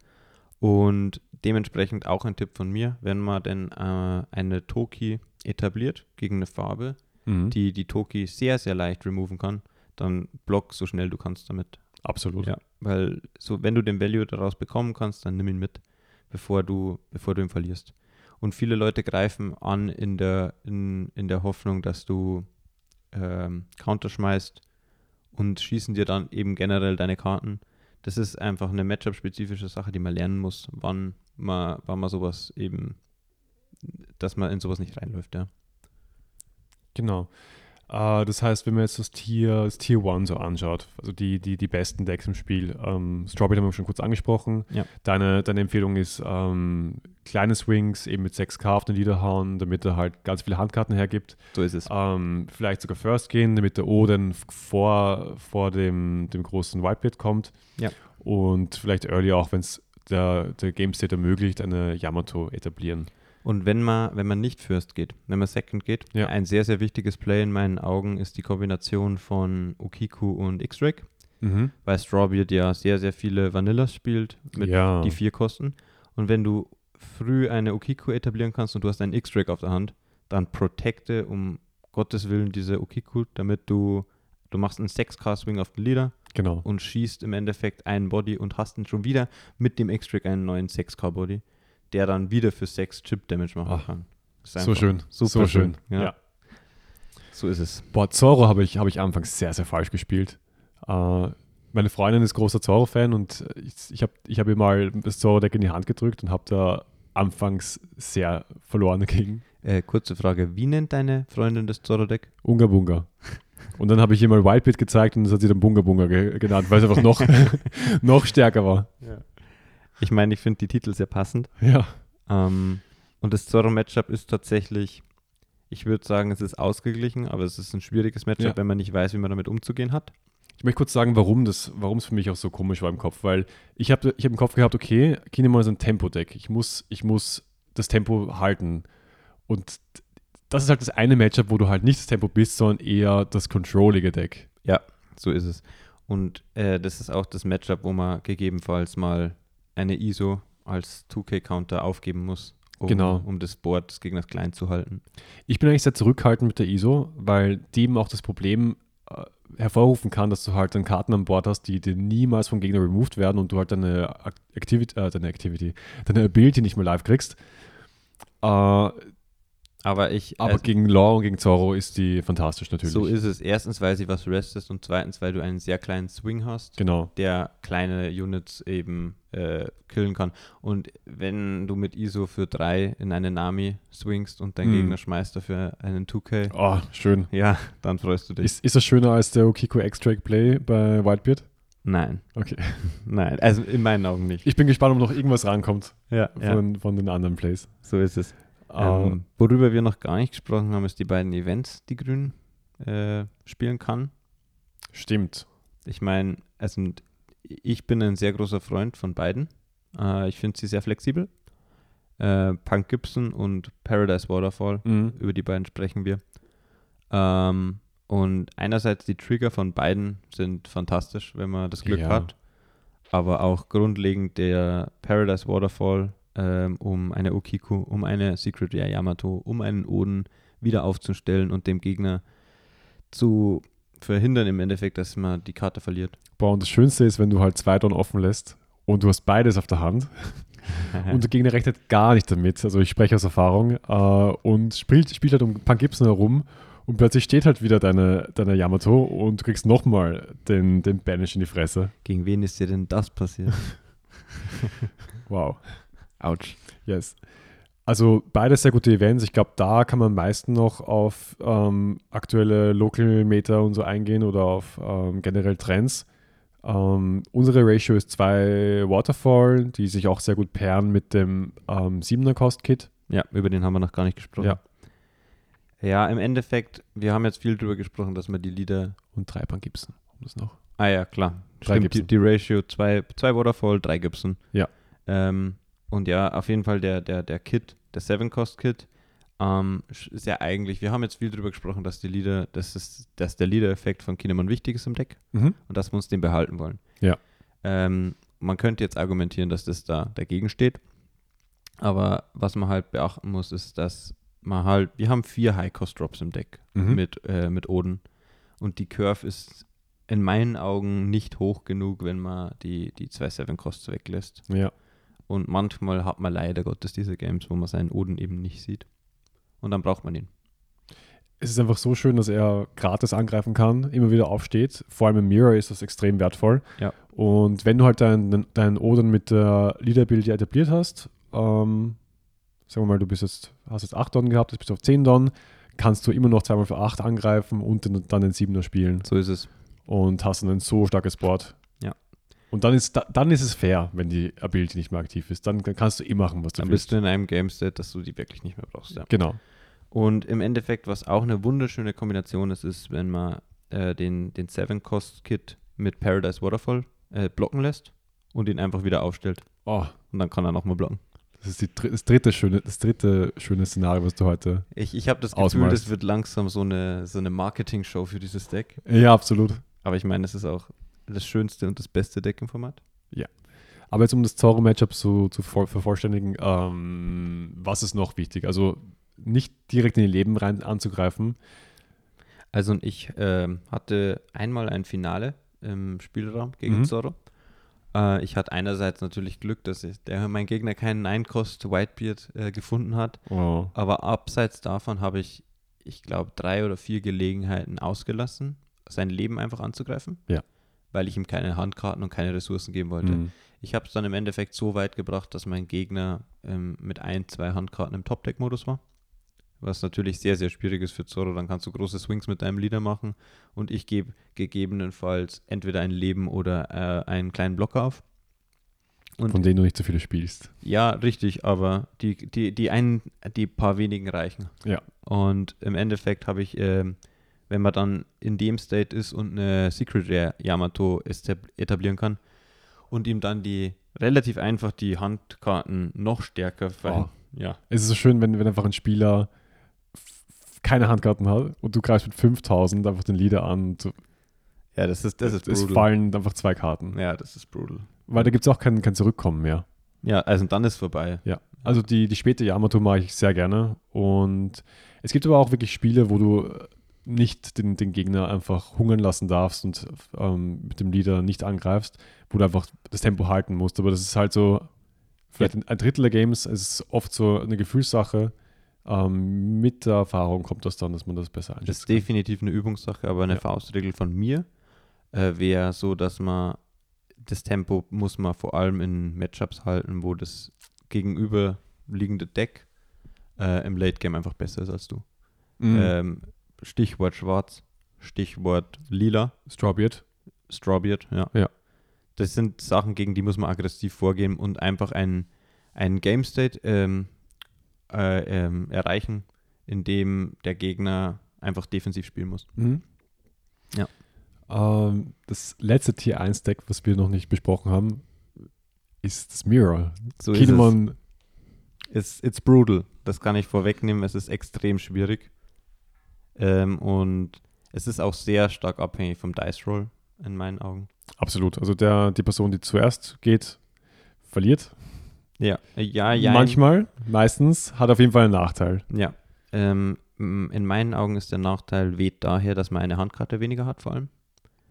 Und dementsprechend auch ein Tipp von mir, wenn man denn äh, eine Toki etabliert gegen eine Farbe, Mhm. die die Toki sehr, sehr leicht removen kann, dann block so schnell du kannst damit. Absolut. Ja, weil so, wenn du den Value daraus bekommen kannst, dann nimm ihn mit, bevor du, bevor du ihn verlierst. Und viele Leute greifen an in der, in, in der Hoffnung, dass du ähm, Counter schmeißt und schießen dir dann eben generell deine Karten. Das ist einfach eine Matchup-spezifische Sache, die man lernen muss, wann man, wann man sowas eben, dass man in sowas nicht reinläuft, ja. Genau. Äh, das heißt, wenn man jetzt das Tier, das Tier 1 so anschaut, also die, die, die besten Decks im Spiel, ähm, Strawberry haben wir schon kurz angesprochen. Ja. Deine, deine Empfehlung ist ähm, kleine Swings eben mit 6K auf den Leader hauen, damit er halt ganz viele Handkarten hergibt. So ist es. Ähm, vielleicht sogar First gehen, damit der O dann vor, vor dem, dem großen Whitebeard kommt. Ja. Und vielleicht early auch, wenn es der, der Game State ermöglicht, eine Yamato etablieren. Und wenn man, wenn man nicht First geht, wenn man Second geht, Ja. ein sehr, sehr wichtiges Play in meinen Augen ist die Kombination von Okiku und X-Drake, Mhm. weil Strawbeard ja sehr, sehr viele Vanillas spielt mit ja. die vier Kosten. Und wenn du früh eine Okiku etablieren kannst und du hast einen X-Drake auf der Hand, dann protecte um Gottes Willen diese Okiku, damit du, du machst einen 6K-Swing auf den Leader Genau. und schießt im Endeffekt einen Body und hast dann schon wieder mit dem X-Drake einen neuen 6K-Body, der dann wieder für 6 Chip-Damage machen Ach, kann. So schön. So schön. Ja. ja. So ist es. Boah, Zorro habe ich, hab ich anfangs sehr, sehr falsch gespielt. Äh, meine Freundin ist großer Zorro-Fan und ich, ich habe ich hab ihr mal das Zorro-Deck in die Hand gedrückt und habe da anfangs sehr verloren dagegen. Äh, kurze Frage, wie nennt deine Freundin das Zorro-Deck? Unga Bunga. Und dann habe ich ihr mal Wildbeat gezeigt und das hat sie dann Bunga Bunga ge genannt, weil es einfach noch, noch stärker war. Ich meine, ich finde die Titel sehr passend. Ja. Ähm, und das Zorro-Matchup ist tatsächlich, ich würde sagen, es ist ausgeglichen, aber es ist ein schwieriges Matchup, Ja. wenn man nicht weiß, wie man damit umzugehen hat. Ich möchte kurz sagen, warum das, warum es für mich auch so komisch war im Kopf, weil ich habe ich hab im Kopf gehabt, okay, Kinemon ist ein Tempo-Deck. Ich muss, ich muss das Tempo halten. Und das ist halt das eine Matchup, wo du halt nicht das Tempo bist, sondern eher das controllige Deck. So ist es. Und äh, das ist auch das Matchup, wo man gegebenenfalls mal eine ISO als 2K-Counter aufgeben muss, um, Genau. um das Board des Gegners klein zu halten. Ich bin eigentlich sehr zurückhaltend mit der ISO, weil die eben auch das Problem äh, hervorrufen kann, dass du halt dann Karten an Bord hast, die dir niemals vom Gegner removed werden und du halt deine Activity, äh, deine Activity, deine Ability nicht mehr live kriegst. Äh, Aber ich, aber also, gegen Law und gegen Zorro ist die fantastisch natürlich. so ist es. Erstens, weil sie was restest und zweitens, weil du einen sehr kleinen Swing hast. Genau. der kleine Units eben äh, killen kann. Und wenn du mit ISO für drei in eine Nami swingst und dein Hm. Gegner schmeißt dafür einen 2K, Oh, schön. ja, dann freust du dich. Ist, ist das schöner als der Okiko X-Drake Play bei Whitebeard? Nein, Okay. nein, also in meinen Augen nicht. Ich bin gespannt, ob noch irgendwas rankommt Ja, von, von den anderen Plays. so ist es. Ähm, Ähm, worüber wir noch gar nicht gesprochen haben, ist die beiden Events, die Grün äh, spielen kann. stimmt. Ich meine, also ich bin ein sehr großer Freund von beiden. Äh, ich finde sie sehr flexibel. Äh, Punk Gibson und Paradise Waterfall, Mhm. über die beiden sprechen wir. Ähm, und einerseits die Trigger von beiden sind fantastisch, wenn man das Glück Ja. hat. Aber auch grundlegend der Paradise Waterfall, ähm, um eine Okiku, um eine Secret Rare Yamato, um einen Oden wieder aufzustellen und dem Gegner zu verhindern im Endeffekt, dass man die Karte verliert. Boah, und das Schönste ist, wenn du halt zwei Don offen lässt und du hast beides auf der Hand und der Gegner rechnet gar nicht damit. Also ich spreche aus Erfahrung äh, und spielt, spielt halt um Punk Gibson herum und plötzlich steht halt wieder deine, deine Yamato und du kriegst nochmal den, den Banish in die Fresse. Gegen wen ist dir denn das passiert? Wow. Autsch. Yes. Also beides sehr gute Events. Ich glaube, da kann man am meisten noch auf ähm, aktuelle Local Meter und so eingehen oder auf ähm, generell Trends. Ähm, unsere Ratio ist zwei Waterfall, die sich auch sehr gut pairen mit dem ähm, 7er Cost Kit. Ja, über den haben wir noch gar nicht gesprochen. Ja. Ja, im Endeffekt, wir haben jetzt viel drüber gesprochen, dass man die Lieder. Und drei Pan Gibson. Um das noch. Ah ja, klar. Drei Stimmt, die, die Ratio, zwei, zwei Waterfall, drei Gibson. Ja. Ähm, und ja, auf jeden Fall der, der, der Kit, der Seven Cost Kit, ähm, ist ja eigentlich, wir haben jetzt viel drüber gesprochen, dass die Lieder, dass, es, dass der Leader-Effekt von Kinemon wichtig ist im Deck Mhm. und dass wir uns den behalten wollen. Ja. Ähm, man könnte jetzt argumentieren, dass das da dagegen steht. Aber was man halt beachten muss, ist, dass man halt, wir haben vier High-Cost-Drops im Deck Mhm. mit, äh, mit Oden. Und die Curve ist in meinen Augen nicht hoch genug, wenn man die, die zwei Seven Costs weglässt. Ja. Und manchmal hat man leider Gottes diese Games, wo man seinen Oden eben nicht sieht. Und dann braucht man ihn. Es ist einfach so schön, dass er gratis angreifen kann, immer wieder aufsteht. Vor allem im Mirror ist das extrem wertvoll. Ja. Und wenn du halt deinen dein Oden mit der Leader-Ability etabliert hast, ähm, sagen wir mal, du bist jetzt, hast jetzt 8 Don gehabt, jetzt bist du auf 10 Don, kannst du immer noch zweimal für 8 angreifen und dann den 7er spielen So ist es. und hast dann ein so starkes Board. Und dann ist, da, dann ist es fair, wenn die Ability nicht mehr aktiv ist. Dann, dann kannst du eh machen, was du Dann willst. bist du in einem Game-State, dass du die wirklich nicht mehr brauchst. Ja. Genau. Und im Endeffekt, was auch eine wunderschöne Kombination ist, ist, wenn man äh, den, den Seven Cost Kit mit Paradise Waterfall äh, blocken lässt und ihn einfach wieder aufstellt. Oh, Und dann kann er nochmal blocken. das ist die, das, dritte schöne, das dritte schöne Szenario, was du heute. Ich, ich habe das Gefühl, Ausmalst. das wird langsam so eine, so eine Marketing-Show für dieses Deck. Ja, absolut. Aber ich meine, es ist auch das schönste und das beste Deck im Format. Aber jetzt um das Zorro-Matchup zu, zu voll- vervollständigen, ähm, was ist noch wichtig? Also nicht direkt in die Leben rein anzugreifen. Also und ich ähm, hatte einmal ein Finale im Spielraum gegen Mhm. Zorro. Äh, ich hatte einerseits natürlich Glück, dass ich, der, mein Gegner keinen Nine-Cost Whitebeard äh, gefunden hat. Oh. Aber abseits davon habe ich, ich glaube, drei oder vier Gelegenheiten ausgelassen, sein Leben einfach anzugreifen. Ja. Weil ich ihm keine Handkarten und keine Ressourcen geben wollte. Mhm. Ich habe es dann im Endeffekt so weit gebracht, dass mein Gegner ähm, mit ein, zwei Handkarten im Top-Deck-Modus war. Was natürlich sehr, sehr schwierig ist für Zorro. Dann kannst du große Swings mit deinem Leader machen und ich gebe gegebenenfalls entweder ein Leben oder äh, einen kleinen Blocker auf. Und Von denen du nicht so viele spielst. ja, richtig, aber die, die, die einen, die paar wenigen reichen. Ja. Und im Endeffekt habe ich, ähm, wenn man dann in dem State ist und eine Secret Rare Yamato etablieren kann und ihm dann die relativ einfach die Handkarten noch stärker ver Oh. ja, Es ist so schön, wenn, wenn einfach ein Spieler keine Handkarten hat und du greifst mit 5000 einfach den Leader an ja, das ist das ist es brutal. fallen einfach zwei Karten. Ja, das ist brutal. Weil da gibt es auch kein, kein Zurückkommen mehr. Ja, also dann ist vorbei. Ja, also die, die späte Yamato mag ich sehr gerne. Und es gibt aber auch wirklich Spiele, wo du nicht den, den Gegner einfach hungern lassen darfst und ähm, mit dem Leader nicht angreifst, wo du einfach das Tempo halten musst. Aber das ist halt so, vielleicht ein, ein Drittel der Games, es ist oft so eine Gefühlssache. Ähm, mit der Erfahrung kommt das dann, dass man das besser Das einschätzen ist definitiv eine Übungssache, aber eine Ja. Faustregel von mir äh, wäre so, dass man das Tempo muss man vor allem in Matchups halten, wo das gegenüberliegende Deck äh, im Late Game einfach besser ist als du. Mhm. Ähm, Stichwort Schwarz, Stichwort Lila, Strawbeard. Strawbeard, ja. Ja. das sind Sachen, gegen die muss man aggressiv vorgehen und einfach einen, einen Game State ähm, äh, ähm, erreichen, in dem der Gegner einfach defensiv spielen muss. Mhm. Ja. Ähm, das letzte Tier 1 Deck, was wir noch nicht besprochen haben, ist das Mirror. So ist Kinemon, es. It's, it's brutal. Das kann ich vorwegnehmen. Es ist extrem schwierig. Ähm, und es ist auch sehr stark abhängig vom Dice Roll, in meinen Augen. absolut. Also der, die Person, die zuerst geht, verliert. Ja, äh, ja, ja. Manchmal, meistens, hat auf jeden Fall einen Nachteil. Ja. Ähm, in meinen Augen ist der Nachteil weht daher, dass man eine Handkarte weniger hat, vor allem.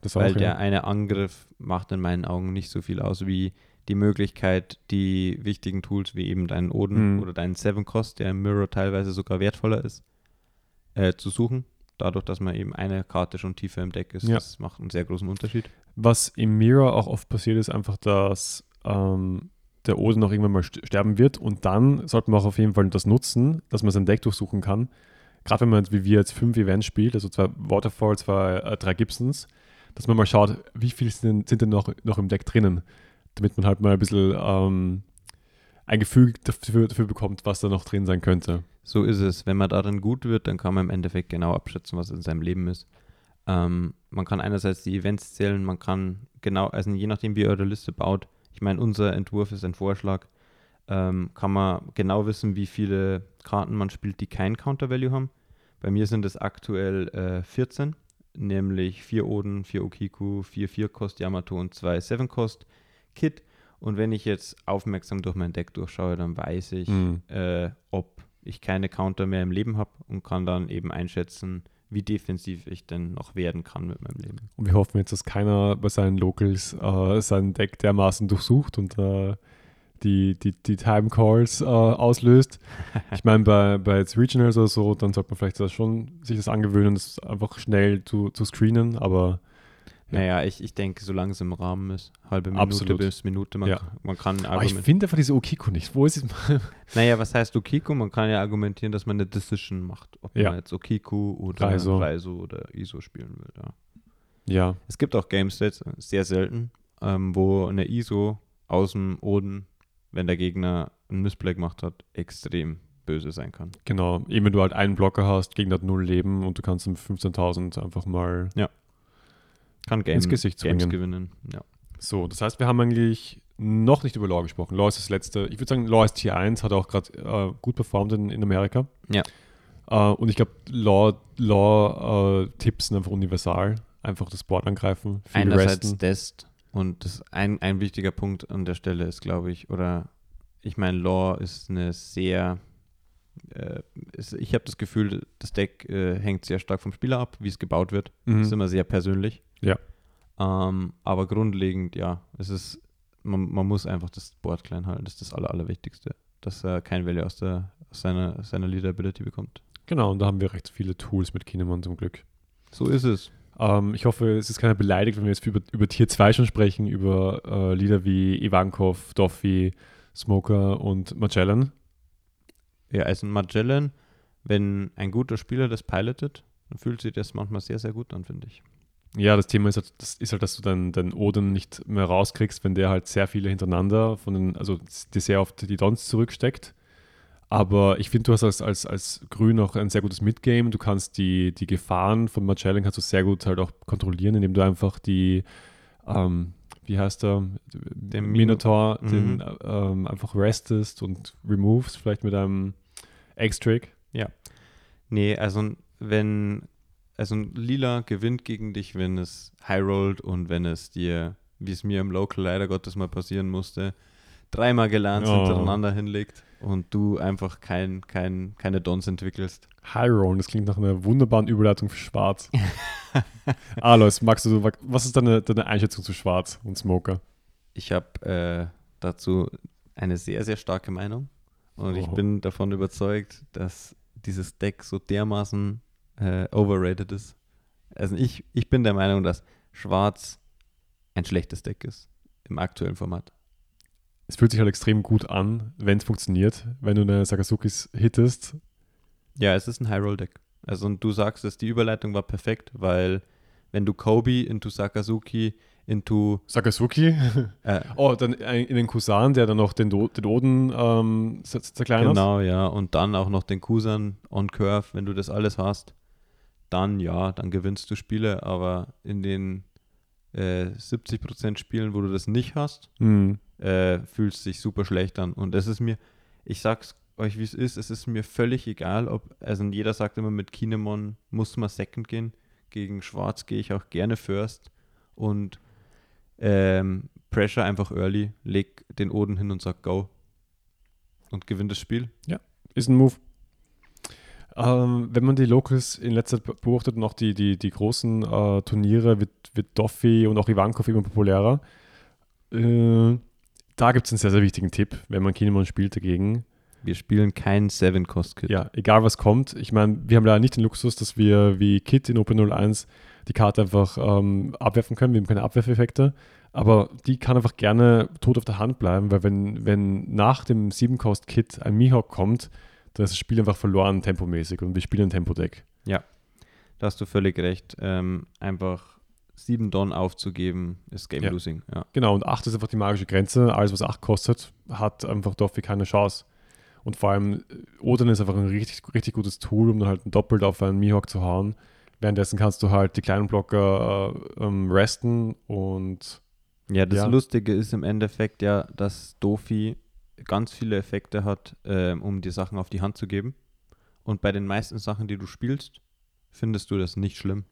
Das Weil auch, der ja. eine Angriff macht in meinen Augen nicht so viel aus wie die Möglichkeit, die wichtigen Tools wie eben deinen Oden Mhm. oder deinen Seven Cost, der im Mirror teilweise sogar wertvoller ist, äh, zu suchen. Dadurch, dass man eben eine Karte schon tiefer im Deck ist, Ja. das macht einen sehr großen Unterschied. Was im Mirror auch oft passiert, ist einfach, dass ähm, der Oden noch irgendwann mal st sterben wird und dann sollte man auch auf jeden Fall das nutzen, dass man sein Deck durchsuchen kann. Gerade wenn man, wie wir jetzt fünf Events spielt, also zwei Waterfall, zwei, äh, drei Gibsons, dass man mal schaut, wie viel sind denn, sind denn noch, noch im Deck drinnen, damit man halt mal ein bisschen ähm, ein Gefühl dafür, dafür bekommt, was da noch drin sein könnte. So ist es. Wenn man darin gut wird, dann kann man im Endeffekt genau abschätzen, was in seinem Leben ist. Ähm, man kann einerseits die Events zählen, man kann genau, also je nachdem, wie ihr eure Liste baut, ich meine, unser Entwurf ist ein Vorschlag, ähm, kann man genau wissen, wie viele Karten man spielt, die kein Counter-Value haben. Bei mir sind es aktuell äh, 14, nämlich 4 Oden, 4 Okiku, 4 4-Kost Yamato und 2 7-Kost Kit. Und wenn ich jetzt aufmerksam durch mein Deck durchschaue, dann weiß ich, Mhm. äh, ob ich keine Counter mehr im Leben habe und kann dann eben einschätzen, wie defensiv ich denn noch werden kann mit meinem Leben. Und wir hoffen jetzt, dass keiner bei seinen Locals äh, sein Deck dermaßen durchsucht und äh, die, die, die Time Calls äh, auslöst. Ich meine, bei, bei jetzt Regionals oder so, dann sollte man vielleicht das schon sich das angewöhnen, das einfach schnell zu, zu screenen, aber Ja. Naja, ich, ich denke, solange es im Rahmen ist, halbe Minute Absolut. bis Minute, man, Ja. kann- man kann aber ich finde einfach diese Okiko nicht. Wo ist es? Naja, was heißt Okiku? Man kann ja argumentieren, dass man eine Decision macht, ob Ja. man jetzt Okiku oder Raizo. Raizo, oder ISO spielen will. Ja. ja, Es gibt auch Game States, sehr selten, ähm, wo eine ISO aus dem Oden, wenn der Gegner einen Missplay gemacht hat, extrem böse sein kann. genau. Eben wenn du halt einen Blocker hast, Gegner hat null Leben und du kannst um 15.000 einfach mal Kann Game, Ins Gesicht Games zwingen. gewinnen. Ja. So, das heißt, wir haben eigentlich noch nicht über Law gesprochen. Law ist das letzte. Ich würde sagen, Law ist Tier 1, hat auch gerade äh, gut performt in, in Amerika. Ja. Äh, und ich glaube, Law, Law äh, Tipps sind einfach universal. Einfach das Board angreifen, viel Einerseits resten. das und das ein, ein wichtiger Punkt an der Stelle ist, glaube ich, oder ich meine, Law ist eine sehr, äh, ist, ich habe das Gefühl, das Deck äh, hängt sehr stark vom Spieler ab, wie es gebaut wird. Mhm. ist immer sehr persönlich. Ja. Ähm, aber grundlegend, ja, es ist, man, man muss einfach das Board klein halten, das ist das Aller, Allerwichtigste, dass er kein Value aus, der, aus seiner, seiner Leader-Ability bekommt. Genau, und da haben wir recht viele Tools mit Kinemon zum Glück. So ist es. Ähm, ich hoffe, es ist keiner beleidigt, wenn wir jetzt über, über Tier 2 schon sprechen, über äh, Lieder wie Ivankov, Doffy, Smoker und Magellan. Ja, also Magellan, wenn ein guter Spieler das pilotet, dann fühlt sich das manchmal sehr, sehr gut an, finde ich. Ja, das Thema ist halt, das ist halt dass du deinen dein Oden nicht mehr rauskriegst, wenn der halt sehr viele hintereinander von den, also die sehr oft die Dons zurücksteckt. Aber ich finde, du hast als, als, als Grün auch ein sehr gutes Midgame. Du kannst die, die Gefahren von Magellan kannst du sehr gut halt auch kontrollieren, indem du einfach die, ähm, wie heißt der, Den Mino- Minotaur, Mhm. den ähm, einfach restest und removes, vielleicht mit einem X-Trick. Nee, also wenn, also ein Lila gewinnt gegen dich, wenn es high rollt und wenn es dir, wie es mir im Local leider Gottes mal passieren musste, dreimal gelernt Oh. hintereinander hinlegt und du einfach kein, kein, keine Dons entwickelst. High Roll, das klingt nach einer wunderbaren Überleitung für Schwarz. Alois, magst du, was ist deine, deine Einschätzung zu Schwarz und Smoker? Ich habe äh, dazu eine sehr, sehr starke Meinung und ich Oh. bin davon überzeugt, dass dieses Deck so dermaßen äh, overrated ist. Also ich, ich bin der Meinung, dass Schwarz ein schlechtes Deck ist im aktuellen Format. Es fühlt sich halt extrem gut an, wenn es funktioniert. Wenn du eine Sakazukis hittest, Ja, es ist ein High-Roll-Deck. Also und du sagst es, die Überleitung war perfekt, weil wenn du Kobe into Sakazuki into Sakazuki. äh, Oh, dann in den Kusan, der dann noch den, Do den Oden ähm, zer- zerkleinert. Genau, ja. Und dann auch noch den Kusan on Curve, wenn du das alles hast, dann ja, dann gewinnst du Spiele, aber in den äh, 70% Spielen, wo du das nicht hast, Hm. äh, fühlt es sich super schlecht an. Und es ist mir, ich sag's euch, wie es ist, es ist mir völlig egal, ob, also jeder sagt immer, mit Kinemon muss man Second gehen. Gegen Schwarz gehe ich auch gerne First. Und ähm, Pressure einfach early, leg den Oden hin und sag Go. Und gewinnt das Spiel. Ist ein Move. Ähm, wenn man die Locals in letzter Zeit beobachtet und auch die, die, die großen äh, Turniere, wird, wird Doffi und auch Ivankov immer populärer. Äh, da gibt es einen sehr, sehr wichtigen Tipp, wenn man Kinemon spielt dagegen. Wir spielen kein Seven-Cost-Kit. Ja, egal was kommt. Ich meine, wir haben leider nicht den Luxus, dass wir wie Kit in Open 01 die Karte einfach ähm, abwerfen können. Wir haben keine Abwerfeffekte. Aber die kann einfach gerne tot auf der Hand bleiben, weil wenn, wenn nach dem 7-Cost-Kit ein Mihawk kommt, dann ist das Spiel einfach verloren tempomäßig und wir spielen ein Tempodeck. Da hast du völlig recht. Ähm, einfach sieben Don aufzugeben, ist Game Ja. Losing. Ja. Genau, und 8 ist einfach die magische Grenze. Alles, was 8 kostet, hat einfach Doffi keine Chance. Und vor allem, äh, Odin ist einfach ein richtig, richtig gutes Tool, um dann halt doppelt auf einen Mihawk zu hauen. Währenddessen kannst du halt die kleinen Blocker äh, ähm, resten und Ja, das Ja. Lustige ist im Endeffekt ja, dass Dofi ganz viele Effekte hat, ähm, um dir Sachen auf die Hand zu geben. Und bei den meisten Sachen, die du spielst, findest du das nicht schlimm.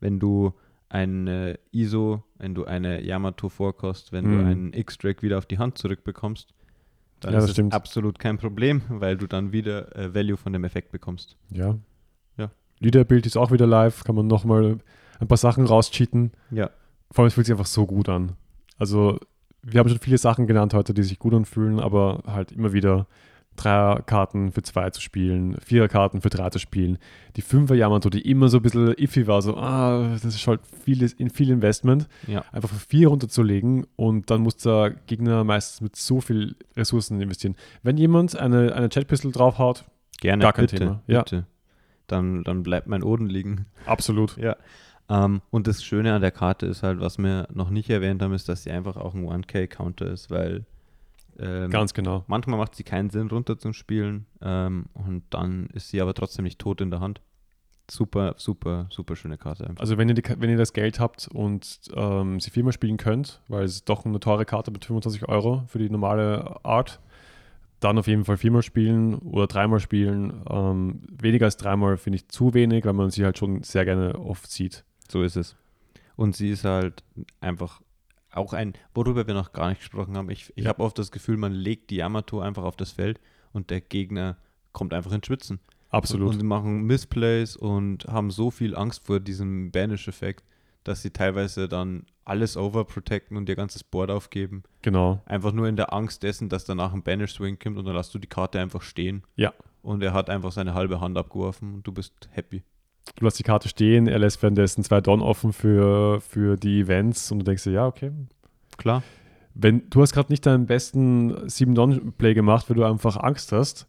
Wenn du eine ISO, wenn du eine Yamato vorkost, wenn du Mhm. einen X-Drake wieder auf die Hand zurückbekommst, dann Ja, ist das stimmt. absolut kein Problem, weil du dann wieder äh, Value von dem Effekt bekommst. ja. Ja. Leader-Bild ist auch wieder live, kann man nochmal ein paar Sachen rauscheaten. Ja. Vor allem es fühlt sich einfach so gut an. Also, wir haben schon viele Sachen genannt heute, die sich gut anfühlen, aber halt immer wieder Dreierkarten für zwei zu spielen, Viererkarten für drei zu spielen. Die Fünfer Yamato, die immer so ein bisschen iffy war, so, ah, das ist halt vieles, in viel Investment, Ja. einfach für vier runterzulegen und dann muss der Gegner meistens mit so viel Ressourcen investieren. Wenn jemand eine, eine Jetpistol draufhaut, Gerne, Gar kein bitte, Thema. Ja. bitte. Dann, dann bleibt mein Oden liegen. absolut. Ja. Ähm, und das Schöne an der Karte ist halt, was wir noch nicht erwähnt haben, ist, dass sie einfach auch ein 1K-Counter ist, weil ähm, Ganz genau. manchmal macht sie keinen Sinn, runter zu spielen ähm, und dann ist sie aber trotzdem nicht tot in der Hand. Super, super, super schöne Karte einfach. Also wenn ihr, die, wenn ihr das Geld habt und ähm, sie viermal spielen könnt, weil es ist doch eine teure Karte mit 25 Euro für die normale Art, dann auf jeden Fall viermal spielen oder dreimal spielen. Ähm, weniger als dreimal finde ich zu wenig, weil man sie halt schon sehr gerne oft sieht. So ist es. Und sie ist halt einfach auch ein, worüber wir noch gar nicht gesprochen haben. Ich, ich Ja. habe oft das Gefühl, man legt die Yamato einfach auf das Feld und der Gegner kommt einfach ins Schwitzen. Absolut. Und sie machen Missplays und haben so viel Angst vor diesem Banish-Effekt, dass sie teilweise dann alles overprotecten und ihr ganzes Board aufgeben. genau. Einfach nur in der Angst dessen, dass danach ein Banish-Swing kommt und dann lässt du die Karte einfach stehen. Ja. Und er hat einfach seine halbe Hand abgeworfen und du bist happy. Du lässt die Karte stehen, er lässt währenddessen zwei Don offen für, für die Events und du denkst dir, ja, okay. Klar. Wenn du hast gerade nicht deinen besten 7 Don Play gemacht, weil du einfach Angst hast.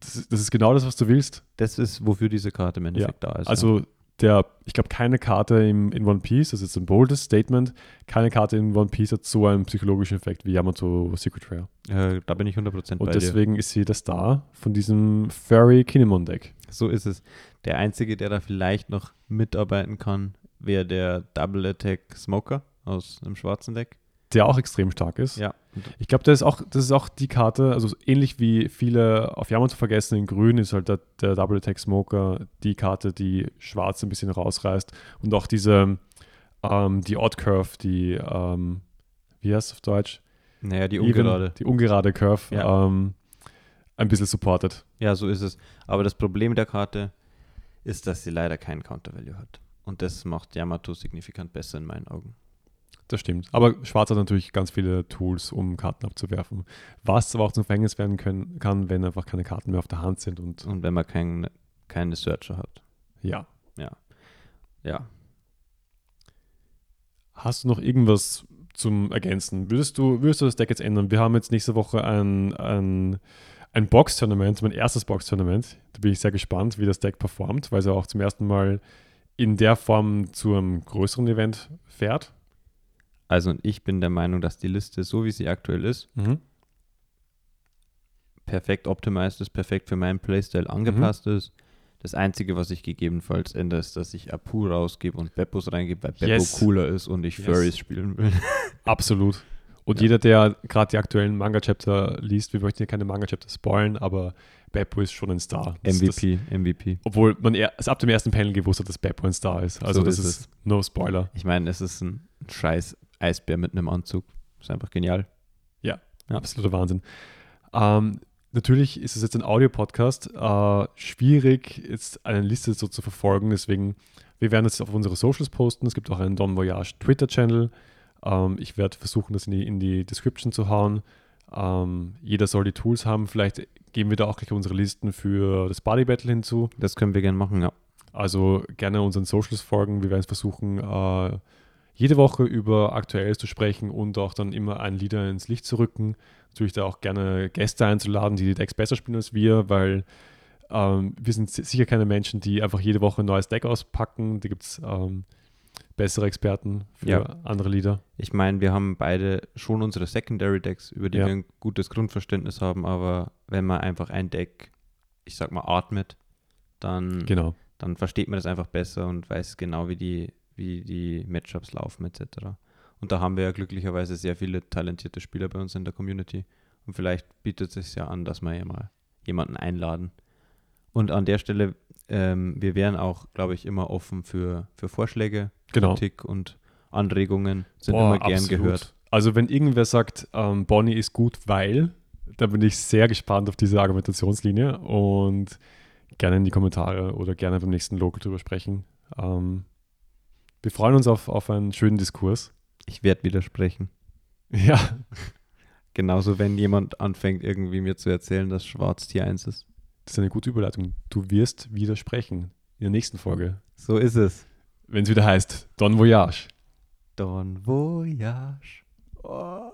Das, ist- das ist genau das, was du willst. Das ist, wofür diese Karte im Endeffekt da ist. Also der, ich glaube, keine Karte im, in One Piece, das ist ein boldes Statement, keine Karte in One Piece hat so einen psychologischen Effekt wie Yamato Secret Rare. ja. äh, da bin ich 100% bei Und dir. deswegen ist sie der Star von diesem Furry Kinemon Deck. So ist es. Der Einzige, der da vielleicht noch mitarbeiten kann, wäre der Double Attack Smoker aus einem schwarzen Deck. Der auch extrem stark ist. Ja. Ich glaube, das ist auch, das ist auch die Karte, also ähnlich wie viele auf Yamato vergessen, in grün ist halt der, der Double Attack Smoker die Karte, die schwarz ein bisschen rausreißt. Und auch diese, ähm, die Odd Curve, die, ähm, wie heißt es auf Deutsch? Naja, die Even, ungerade. Die ungerade Curve Ja. ähm, ein bisschen supportet. Ja, so ist es. Aber das Problem der Karte ist, dass sie leider keinen Counter-Value hat. Und das macht Yamato signifikant besser in meinen Augen. Das stimmt. Aber Schwarz hat natürlich ganz viele Tools, um Karten abzuwerfen. Was aber auch zum Verhängnis werden können, kann, wenn einfach keine Karten mehr auf der Hand sind. Und Und wenn man kein, keine Searcher hat. ja. Ja. Hast du noch irgendwas zum Ergänzen? Würdest du, würdest du das Deck jetzt ändern? Wir haben jetzt nächste Woche ein, ein, ein Box-Tournament, mein erstes Box-Tournament. Da bin ich sehr gespannt, wie das Deck performt, weil es ja auch zum ersten Mal in der Form zu einem größeren Event fährt. also ich bin der Meinung, dass die Liste, so wie sie aktuell ist, Mhm. perfekt optimized ist, perfekt für meinen Playstyle angepasst ist. Das Einzige, was ich gegebenenfalls ändere, ist, dass ich Apu rausgebe und Beppos reingebe, weil Beppo Yes. cooler ist und ich Yes. Furries spielen will. Absolut. Und Ja. jeder, der gerade die aktuellen Manga-Chapter liest, wir möchten hier keine Manga-Chapter spoilen, aber Beppo ist schon ein Star. Das- MVP, MVP. Das, obwohl man er, es ab dem ersten Panel gewusst hat, dass Beppo ein Star ist. Also So das ist ist, no Spoiler. Ich meine, es ist ein scheiß Eisbär mit einem Anzug. Ist einfach genial. Ja. Absoluter Wahnsinn. Ähm, natürlich ist es jetzt ein Audio-Podcast. Äh, schwierig, jetzt eine Liste so zu verfolgen. Deswegen, wir werden es auf unsere Socials posten. Es gibt auch einen Don Voyage Twitter-Channel. Ähm, ich werde versuchen, das in die, in die Description zu hauen. Ähm, jeder soll die Tools haben. Vielleicht geben wir da auch gleich unsere Listen für das Body Battle hinzu. Das können wir gerne machen, ja. Also gerne unseren Socials folgen. Wir werden es versuchen, äh, jede Woche über Aktuelles zu sprechen und auch dann immer einen Leader ins Licht zu rücken. Natürlich da auch gerne Gäste einzuladen, die die Decks besser spielen als wir, weil ähm, wir sind si- sicher keine Menschen, die einfach jede Woche ein neues Deck auspacken. Da gibt es ähm, bessere Experten für Ja. andere Leader. Ich meine, wir haben beide schon unsere Secondary Decks, über die Ja. wir ein gutes Grundverständnis haben, aber wenn man einfach ein Deck, ich sag mal, atmet, dann, Genau. dann versteht man das einfach besser und weiß genau, wie die, wie die Matchups laufen, etc. Und da haben wir ja glücklicherweise sehr viele talentierte Spieler bei uns in der Community. Und vielleicht bietet es sich ja an, dass wir ja mal jemanden einladen. Und an der Stelle, ähm, wir wären auch, glaube ich, immer offen für, für Vorschläge, Genau. Kritik und Anregungen. Sind Boah, immer gern absolut. gehört. Also wenn irgendwer sagt, ähm, Bonnie ist gut, weil, da bin ich sehr gespannt auf diese Argumentationslinie und gerne in die Kommentare oder gerne beim nächsten Local drüber sprechen. Ähm, wir freuen uns auf, auf einen schönen Diskurs. Ich werde widersprechen. Ja, Genauso, wenn jemand anfängt, irgendwie mir zu erzählen, dass Schwarz Tier 1 ist. das ist eine gute Überleitung. Du wirst widersprechen in der nächsten Folge, So ist es. Wenn es wieder heißt Don Voyage. Don Voyage. Oh.